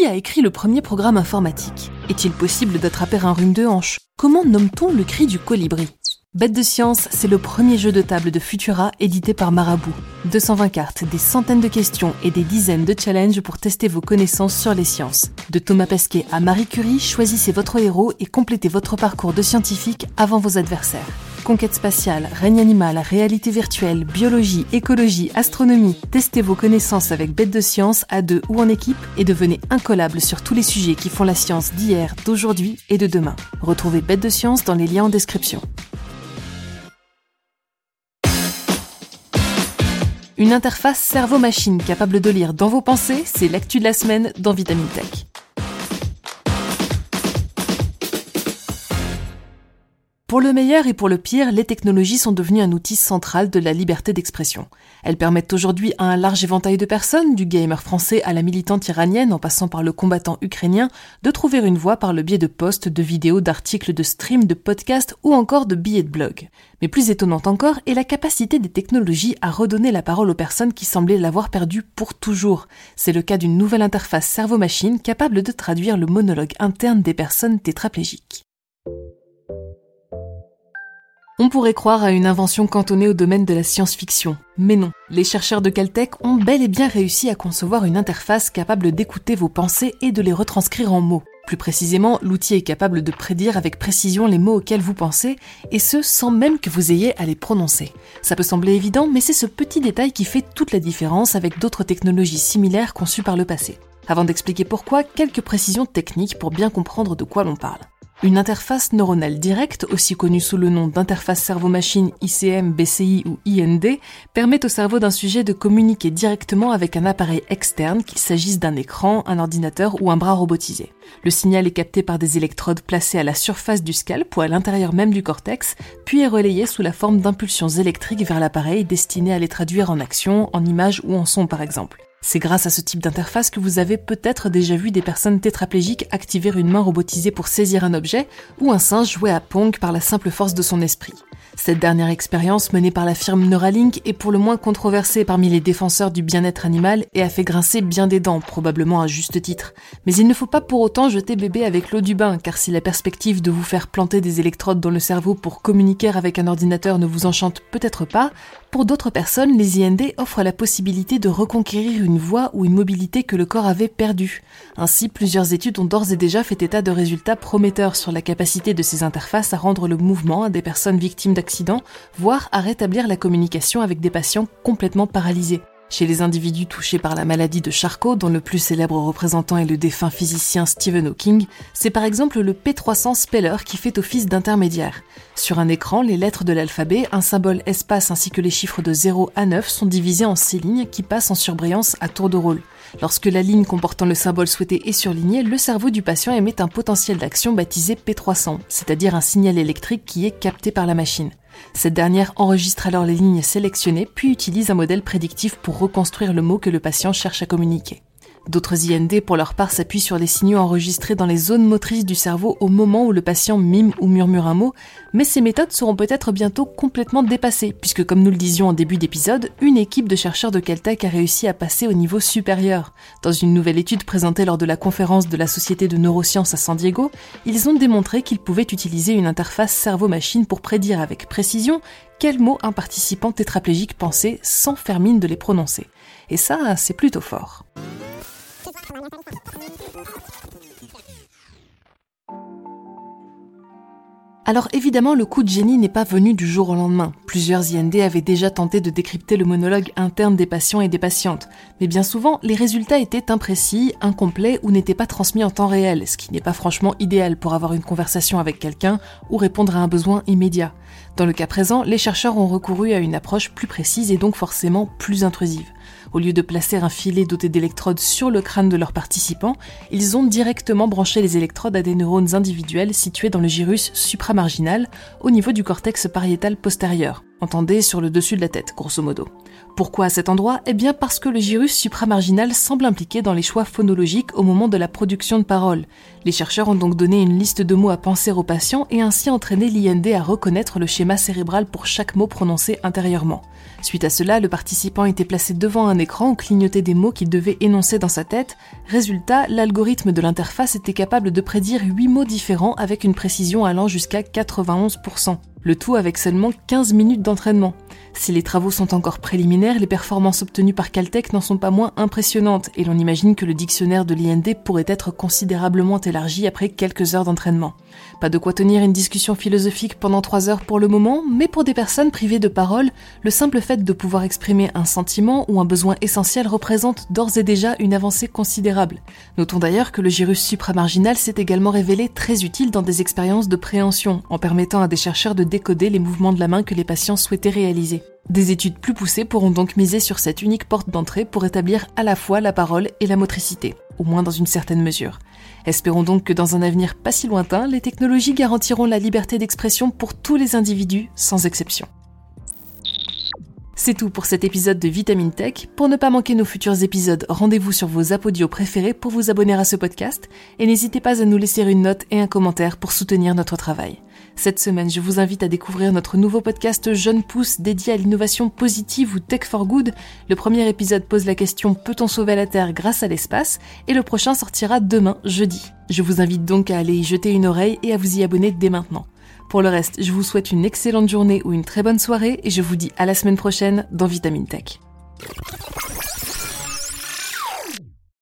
Qui a écrit le premier programme informatique? Est-il possible d'attraper un rhume de hanche? Comment nomme-t-on le cri du colibri? Bête de science, c'est le premier jeu de table de Futura édité par Marabout. 220 cartes, des centaines de questions et des dizaines de challenges pour tester vos connaissances sur les sciences. De Thomas Pesquet à Marie Curie, choisissez votre héros et complétez votre parcours de scientifique avant vos adversaires. Conquête spatiale, règne animal, réalité virtuelle, biologie, écologie, astronomie. Testez vos connaissances avec Bête de Science à deux ou en équipe et devenez incollable sur tous les sujets qui font la science d'hier, d'aujourd'hui et de demain. Retrouvez Bête de Science dans les liens en description. Une interface cerveau-machine capable de lire dans vos pensées, c'est l'actu de la semaine dans Vitamine Tech. Pour le meilleur et pour le pire, les technologies sont devenues un outil central de la liberté d'expression. Elles permettent aujourd'hui à un large éventail de personnes, du gamer français à la militante iranienne en passant par le combattant ukrainien, de trouver une voie par le biais de posts, de vidéos, d'articles, de streams, de podcasts ou encore de billets de blog. Mais plus étonnante encore est la capacité des technologies à redonner la parole aux personnes qui semblaient l'avoir perdue pour toujours. C'est le cas d'une nouvelle interface cerveau-machine capable de traduire le monologue interne des personnes tétraplégiques. Pourrait croire à une invention cantonnée au domaine de la science-fiction, mais non. Les chercheurs de Caltech ont bel et bien réussi à concevoir une interface capable d'écouter vos pensées et de les retranscrire en mots. Plus précisément, l'outil est capable de prédire avec précision les mots auxquels vous pensez, et ce sans même que vous ayez à les prononcer. Ça peut sembler évident, mais c'est ce petit détail qui fait toute la différence avec d'autres technologies similaires conçues par le passé. Avant d'expliquer pourquoi, quelques précisions techniques pour bien comprendre de quoi l'on parle. Une interface neuronale directe, aussi connue sous le nom d'interface cerveau-machine ICM, BCI ou IND, permet au cerveau d'un sujet de communiquer directement avec un appareil externe, qu'il s'agisse d'un écran, un ordinateur ou un bras robotisé. Le signal est capté par des électrodes placées à la surface du scalp ou à l'intérieur même du cortex, puis est relayé sous la forme d'impulsions électriques vers l'appareil destinées à les traduire en action, en images ou en son par exemple. C'est grâce à ce type d'interface que vous avez peut-être déjà vu des personnes tétraplégiques activer une main robotisée pour saisir un objet ou un singe jouer à Pong par la simple force de son esprit. Cette dernière expérience menée par la firme Neuralink est pour le moins controversée parmi les défenseurs du bien-être animal et a fait grincer bien des dents, probablement à juste titre. Mais il ne faut pas pour autant jeter bébé avec l'eau du bain, car si la perspective de vous faire planter des électrodes dans le cerveau pour communiquer avec un ordinateur ne vous enchante peut-être pas, pour d'autres personnes, les IND offrent la possibilité de reconquérir une voix ou une mobilité que le corps avait perdue. Ainsi, plusieurs études ont d'ores et déjà fait état de résultats prometteurs sur la capacité de ces interfaces à rendre le mouvement à des personnes victimes d'accidents, voire à rétablir la communication avec des patients complètement paralysés. Chez les individus touchés par la maladie de Charcot, dont le plus célèbre représentant est le défunt physicien Stephen Hawking, c'est par exemple le P300 Speller qui fait office d'intermédiaire. Sur un écran, les lettres de l'alphabet, un symbole espace ainsi que les chiffres de 0 à 9 sont divisés en six lignes qui passent en surbrillance à tour de rôle. Lorsque la ligne comportant le symbole souhaité est surlignée, le cerveau du patient émet un potentiel d'action baptisé P300, c'est-à-dire un signal électrique qui est capté par la machine. Cette dernière enregistre alors les lignes sélectionnées, puis utilise un modèle prédictif pour reconstruire le mot que le patient cherche à communiquer. D'autres IND, pour leur part, s'appuient sur les signaux enregistrés dans les zones motrices du cerveau au moment où le patient mime ou murmure un mot, mais ces méthodes seront peut-être bientôt complètement dépassées, puisque comme nous le disions en début d'épisode, une équipe de chercheurs de Caltech a réussi à passer au niveau supérieur. Dans une nouvelle étude présentée lors de la conférence de la Société de neurosciences à San Diego, ils ont démontré qu'ils pouvaient utiliser une interface cerveau-machine pour prédire avec précision quels mots un participant tétraplégique pensait sans faire mine de les prononcer. Et ça, c'est plutôt fort. Alors évidemment, le coup de génie n'est pas venu du jour au lendemain. Plusieurs IND avaient déjà tenté de décrypter le monologue interne des patients et des patientes, mais bien souvent, les résultats étaient imprécis, incomplets ou n'étaient pas transmis en temps réel, ce qui n'est pas franchement idéal pour avoir une conversation avec quelqu'un ou répondre à un besoin immédiat. Dans le cas présent, les chercheurs ont recouru à une approche plus précise et donc forcément plus intrusive. Au lieu de placer un filet doté d'électrodes sur le crâne de leurs participants, ils ont directement branché les électrodes à des neurones individuels situés dans le gyrus supramarginal, au niveau du cortex pariétal postérieur. Entendez sur le dessus de la tête, grosso modo. Pourquoi à cet endroit? Eh bien parce que le gyrus supramarginal semble impliqué dans les choix phonologiques au moment de la production de paroles. Les chercheurs ont donc donné une liste de mots à penser aux patients et ainsi entraîné l'IND à reconnaître le schéma cérébral pour chaque mot prononcé intérieurement. Suite à cela, le participant était placé devant un écran où clignotait des mots qu'il devait énoncer dans sa tête. Résultat, l'algorithme de l'interface était capable de prédire 8 mots différents avec une précision allant jusqu'à 91% le tout avec seulement 15 minutes d'entraînement. Si les travaux sont encore préliminaires, les performances obtenues par Caltech n'en sont pas moins impressionnantes et l'on imagine que le dictionnaire de l'IND pourrait être considérablement élargi après quelques heures d'entraînement. Pas de quoi tenir une discussion philosophique pendant trois heures pour le moment, mais pour des personnes privées de parole, le simple fait de pouvoir exprimer un sentiment ou un besoin essentiel représente d'ores et déjà une avancée considérable. Notons d'ailleurs que le gyrus supramarginal s'est également révélé très utile dans des expériences de préhension, en permettant à des chercheurs de décoder les mouvements de la main que les patients souhaitaient réaliser. Des études plus poussées pourront donc miser sur cette unique porte d'entrée pour établir à la fois la parole et la motricité, au moins dans une certaine mesure. Espérons donc que dans un avenir pas si lointain, les technologies garantiront la liberté d'expression pour tous les individus, sans exception. C'est tout pour cet épisode de Vitamine Tech. Pour ne pas manquer nos futurs épisodes, rendez-vous sur vos apodios préférés pour vous abonner à ce podcast et n'hésitez pas à nous laisser une note et un commentaire pour soutenir notre travail. Cette semaine, je vous invite à découvrir notre nouveau podcast Jeune Pousse dédié à l'innovation positive ou Tech for Good. Le premier épisode pose la question Peut-on sauver la Terre grâce à l'espace? Et le prochain sortira demain, jeudi. Je vous invite donc à aller y jeter une oreille et à vous y abonner dès maintenant. Pour le reste, je vous souhaite une excellente journée ou une très bonne soirée et je vous dis à la semaine prochaine dans Vitamine Tech.